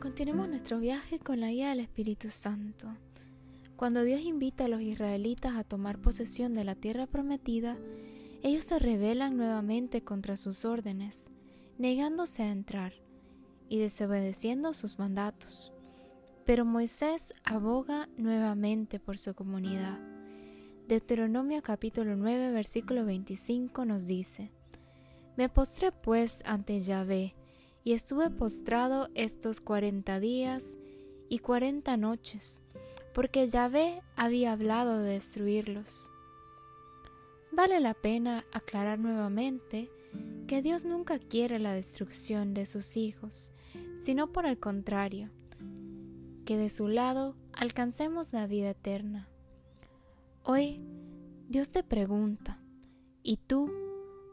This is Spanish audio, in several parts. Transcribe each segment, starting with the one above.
Continuemos nuestro viaje con la guía del Espíritu Santo. Cuando Dios invita a los israelitas a tomar posesión de la tierra prometida, ellos se rebelan nuevamente contra sus órdenes, negándose a entrar y desobedeciendo sus mandatos. Pero Moisés aboga nuevamente por su comunidad. Deuteronomio capítulo 9 versículo 25 nos dice, Me postré pues ante Yahvé, y estuve postrado estos cuarenta días y cuarenta noches, porque Yahvé había hablado de destruirlos. Vale la pena aclarar nuevamente que Dios nunca quiere la destrucción de sus hijos, sino por el contrario, que de su lado alcancemos la vida eterna. Hoy Dios te pregunta, ¿y tú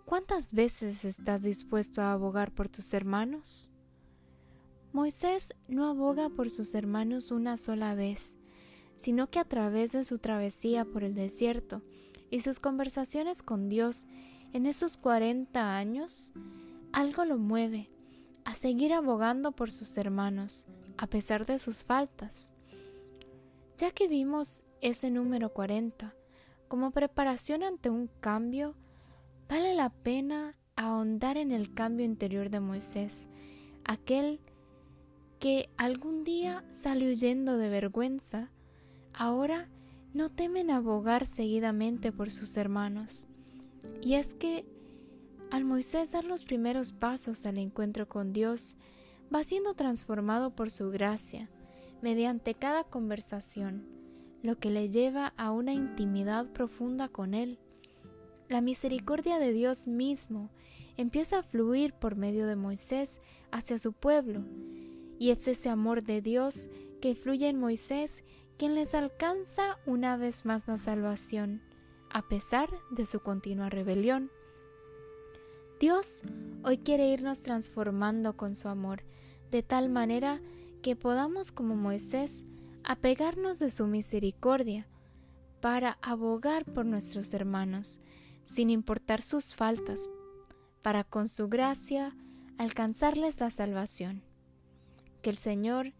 cuántas veces estás dispuesto a abogar por tus hermanos? Moisés no aboga por sus hermanos una sola vez, sino que a través de su travesía por el desierto y sus conversaciones con Dios en esos cuarenta años, algo lo mueve a seguir abogando por sus hermanos, a pesar de sus faltas. Ya que vimos ese número 40 como preparación ante un cambio, vale la pena ahondar en el cambio interior de Moisés, aquel que algún día salió huyendo de vergüenza, ahora no temen abogar seguidamente por sus hermanos. Y es que al Moisés dar los primeros pasos al encuentro con Dios, va siendo transformado por su gracia, mediante cada conversación, lo que le lleva a una intimidad profunda con Él. La misericordia de Dios mismo empieza a fluir por medio de Moisés hacia su pueblo, y es ese amor de Dios que fluye en Moisés quien les alcanza una vez más la salvación, a pesar de su continua rebelión. Dios hoy quiere irnos transformando con su amor, de tal manera que podamos, como Moisés, apegarnos de su misericordia, para abogar por nuestros hermanos, sin importar sus faltas, para con su gracia alcanzarles la salvación. Que el Señor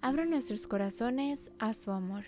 abra nuestros corazones a su amor.